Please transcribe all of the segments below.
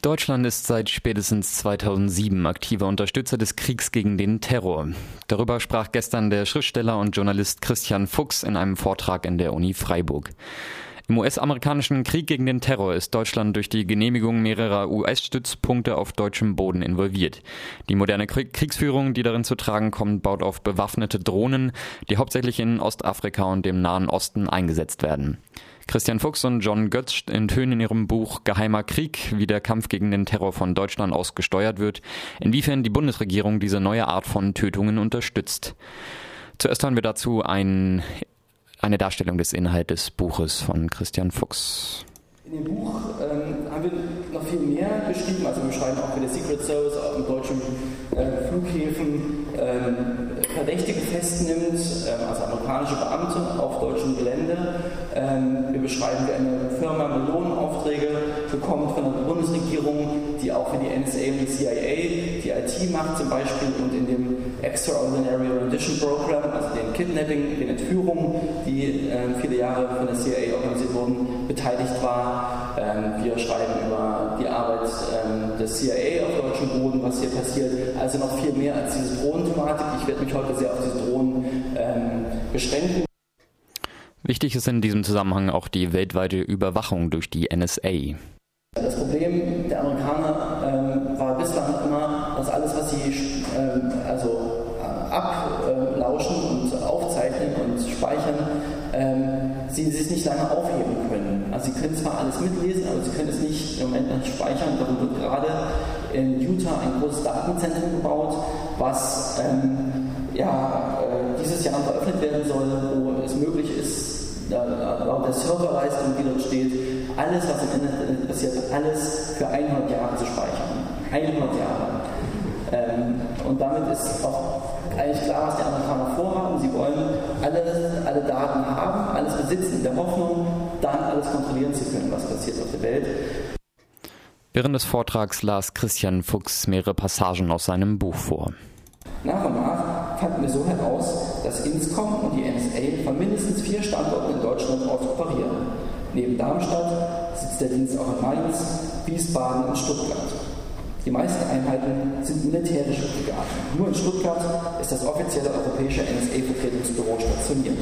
Deutschland ist seit spätestens 2007 aktiver Unterstützer des Kriegs gegen den Terror. Darüber sprach gestern der Schriftsteller und Journalist Christian Fuchs in einem Vortrag in der Uni Freiburg. Im US-amerikanischen Krieg gegen den Terror ist Deutschland durch die Genehmigung mehrerer US-Stützpunkte auf deutschem Boden involviert. Die moderne Kriegsführung, die darin zu tragen kommt, baut auf bewaffnete Drohnen, die hauptsächlich in Ostafrika und dem Nahen Osten eingesetzt werden. Christian Fuchs und John Götz enthüllen in ihrem Buch Geheimer Krieg, wie der Kampf gegen den Terror von Deutschland aus gesteuert wird, inwiefern die Bundesregierung diese neue Art von Tötungen unterstützt. Zuerst hören wir dazu ein, eine Darstellung des Inhalts des Buches von Christian Fuchs. In dem Buch ähm, haben wir noch viel mehr beschrieben, also wir schreiben auch für den Secret Service auch in deutschen äh, Flughäfen ähm, Verdächtige festnimmt, ähm, also amerikanische Beamte auf deutschem Gelände. Ähm, wir beschreiben, wie eine Firma Millionenaufträge bekommt von der Bundesregierung, die auch für die NSA und die CIA die IT macht zum Beispiel und in dem Extraordinary Rendition Program, also den Kidnapping, den Entführungen, die äh, viele Jahre von der CIA organisiert wurden, beteiligt war. Ähm, wir schreiben über Arbeit ähm, des CIA auf deutschem Boden, was hier passiert. Also noch viel mehr als diese Drohnenthematik. Ich werde mich heute sehr auf diese Drohnen ähm, beschränken. Wichtig ist in diesem Zusammenhang auch die weltweite Überwachung durch die NSA. Das Problem der Amerikaner ähm, war bislang immer, dass alles, was sie ähm, also, äh, ablauschen und aufzeichnen und speichern, ähm, sie sich nicht lange aufheben können. Also sie können zwar alles mitlesen, aber sie können es nicht im Moment nicht speichern. Darum wird gerade in Utah ein großes Datenzentrum gebaut, was ähm, ja, äh, dieses Jahr eröffnet werden soll, wo es möglich ist, laut der Serverleistung, die dort steht, alles, was im Internet passiert, alles für 100 Jahre zu speichern. 100 Jahre. Ähm, und damit ist auch eigentlich klar, was die Amerikaner vorhaben. Sie wollen alle, alle Daten haben, alles besitzen, in der Hoffnung, dann alles kontrollieren zu können, was passiert auf der Welt. Während des Vortrags las Christian Fuchs mehrere Passagen aus seinem Buch vor. Nach und nach fanden wir so heraus, dass Inscom und die NSA von mindestens vier Standorten in Deutschland aus operieren. Neben Darmstadt sitzt der Dienst auch in Mainz, Wiesbaden und Stuttgart. Die meisten Einheiten sind militärische Brigaden. Nur in Stuttgart ist das offizielle europäische NSA-Vertretungsbüro stationiert.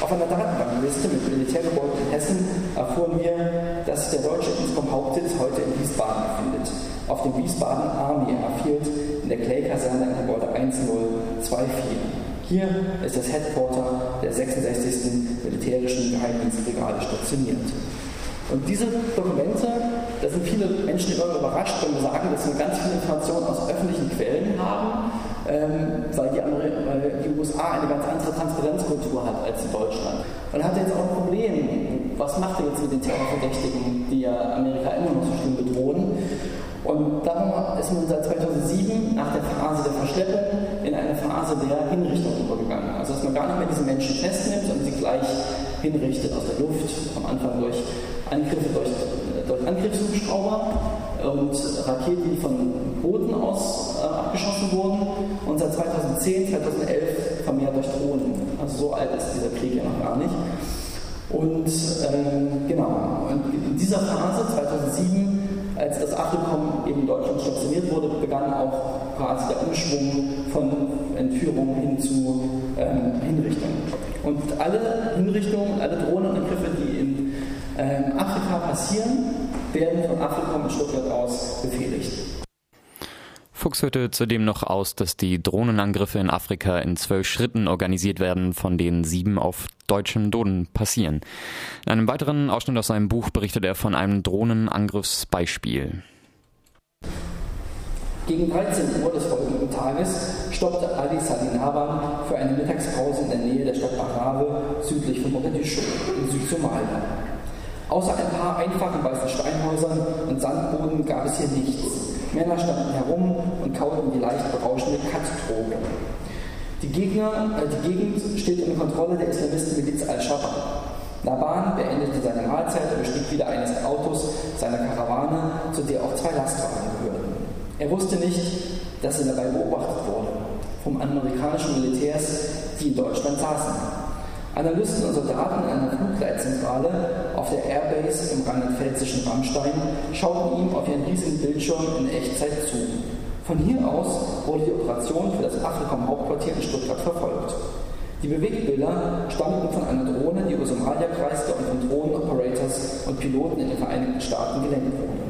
Auf einer Datenbankliste mit Militärgebäuden in Hessen erfuhren wir, dass der deutsche Inscom Hauptsitz heute in Wiesbaden befindet. Auf dem Wiesbaden Army Airfield in der Clay-Kaserne im Gebäude 1024. Hier ist das Headquarter der 66. Militärischen Geheimdienstbrigade stationiert. Und diese Dokumente, da sind viele Menschen immer überrascht, wenn wir sagen, dass wir ganz viele Informationen aus öffentlichen Quellen haben, ähm, weil, die weil, die USA eine ganz andere Transparenzkultur hat als in Deutschland. Man hat jetzt auch ein Problem, was macht er jetzt mit den Terrorverdächtigen, die ja Amerika immer noch so schlimm bedrohen? Und darum ist man seit 2007 nach der Phase der Verschleppung in eine Phase der Hinrichtung übergegangen. Also dass man gar nicht mehr diese Menschen festnimmt und sie gleich hinrichtet aus der Luft, am Anfang durch Angriffe durch, durch Angriffshubschrauber und Raketen, die von Booten aus äh, abgeschossen wurden und seit 2010, 2011 vermehrt durch Drohnen. Also so alt ist dieser Krieg ja noch gar nicht. Und ähm, genau, und in dieser Phase 2007, als das Afrikom eben in Deutschland stationiert wurde, begann auch quasi der Umschwung von Entführung hin zu ähm, Hinrichtungen. Und alle Hinrichtungen, alle Drohnenangriffe, die in ähm, Afrika passieren, werden von Afrika und Stuttgart aus befehligt. Fuchs führte zudem noch aus, dass die Drohnenangriffe in Afrika in zwölf Schritten organisiert werden, von denen sieben auf deutschem Boden passieren. In einem weiteren Ausschnitt aus seinem Buch berichtet er von einem Drohnenangriffsbeispiel. Gegen 13 Uhr des folgenden Tages stoppte Ali Salinawan für eine Mittagspause in der Nähe der Stadt Barawe südlich von Mogadischu in Südsomalia. Außer ein paar einfachen weißen Steinhäusern und Sandboden gab es hier nichts. Männer standen herum und kauten die leicht berauschende Kat-Droge. Die, Gegner, äh, die Gegend steht unter Kontrolle der Islamisten-Miliz Al-Shabaab. Naban beendete seine Mahlzeit und bestieg wieder eines Autos seiner Karawane, zu der auch zwei Lastwagen gehörten. Er wusste nicht, dass er dabei beobachtet wurde vom amerikanischen Militärs, die in Deutschland saßen. Analysten und Soldaten in einer Flugleitzentrale auf der Airbase im rheinland-pfälzischen Rammstein schauten ihm auf ihren riesigen Bildschirmen in Echtzeit zu. Von hier aus wurde die Operation für das Afrikom-Hauptquartier in Stuttgart verfolgt. Die Bewegtbilder stammten von einer Drohne, die über Somalia kreiste und von Drohnen-Operators und Piloten in den Vereinigten Staaten gelenkt wurde.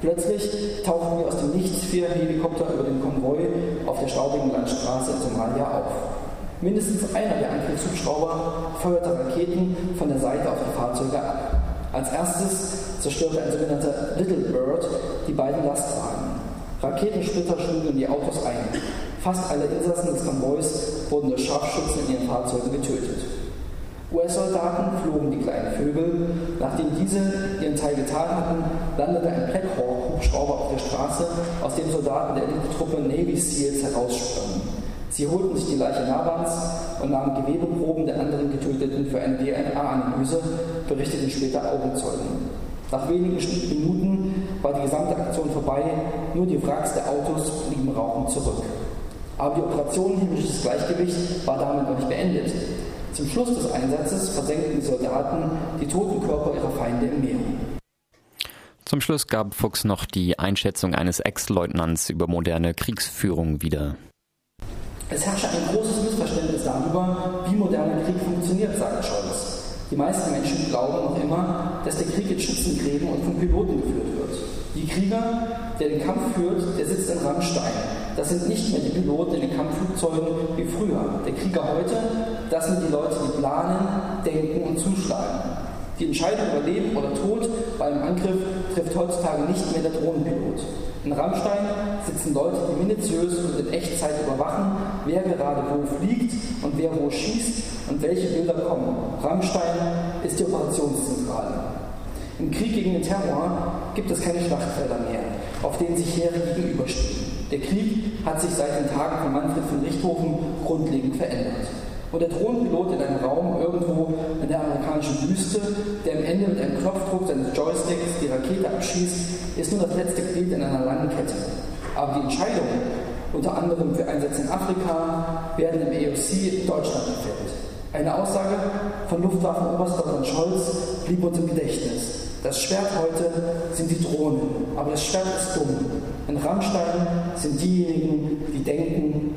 Plötzlich tauchten wir aus dem Nichts vier Helikopter über den Konvoi auf der staubigen Landstraße in Somalia auf. Mindestens einer der Angriffshubschrauber feuerte Raketen von der Seite auf die Fahrzeuge ab. Als erstes zerstörte ein sogenannter Little Bird die beiden Lastwagen. Raketensplitter schlugen in die Autos ein. Fast alle Insassen des Konvois wurden durch Scharfschützen in ihren Fahrzeugen getötet. US-Soldaten flogen die kleinen Vögel. Nachdem diese ihren Teil getan hatten, landete ein Black Hawk-Hubschrauber auf der Straße, aus dem Soldaten der Elitetruppe Navy Seals heraussprangen. Sie holten sich die Leiche Nabans und nahmen Gewebeproben der anderen Getöteten für eine DNA-Analyse, berichteten später Augenzeugen. Nach wenigen Minuten war die gesamte Aktion vorbei, nur die Wracks der Autos blieben rauchend zurück. Aber die Operation Himmlisches Gleichgewicht war damit noch nicht beendet. Zum Schluss des Einsatzes versenkten die Soldaten die toten Körper ihrer Feinde im Meer. Zum Schluss gab Fuchs noch die Einschätzung eines Ex-Leutnants über moderne Kriegsführung wieder. Es herrsche ein großes Missverständnis darüber, wie moderner Krieg funktioniert, sagt Scholz. Die meisten Menschen glauben noch immer, dass der Krieg in Schützengräben und von Piloten geführt wird. Die Krieger, der den Kampf führt, der sitzt in Rammstein. Das sind nicht mehr die Piloten in den Kampfflugzeugen wie früher. Der Krieger heute, das sind die Leute, die planen, denken und zuschlagen. Die Entscheidung über Leben oder Tod beim Angriff trifft heutzutage nicht mehr der Drohnenpilot. In Rammstein sitzen Leute, die minutiös und in Echtzeit überwachen, wer gerade wo fliegt und wer wo schießt und welche Bilder kommen. Rammstein ist die Operationszentrale. Im Krieg gegen den Terror gibt es keine Schlachtfelder mehr, auf denen sich Heere gegenüberstehen. Der Krieg hat sich seit den Tagen von Manfred von Richthofen grundlegend verändert. Und der Drohnenpilot in einem Raum irgendwo in der amerikanischen Wüste, der am Ende mit einem Knopfdruck seines Joysticks die Rakete abschießt, ist nur das letzte Glied in einer langen Kette. Aber die Entscheidungen, unter anderem für Einsätze in Afrika, werden im EOC in Deutschland gefällt. Eine Aussage von Luftwaffenoberstleutnant Scholz blieb uns im Gedächtnis. Das Schwert heute sind die Drohnen, aber das Schwert ist dumm. In Rammstein sind diejenigen, die denken,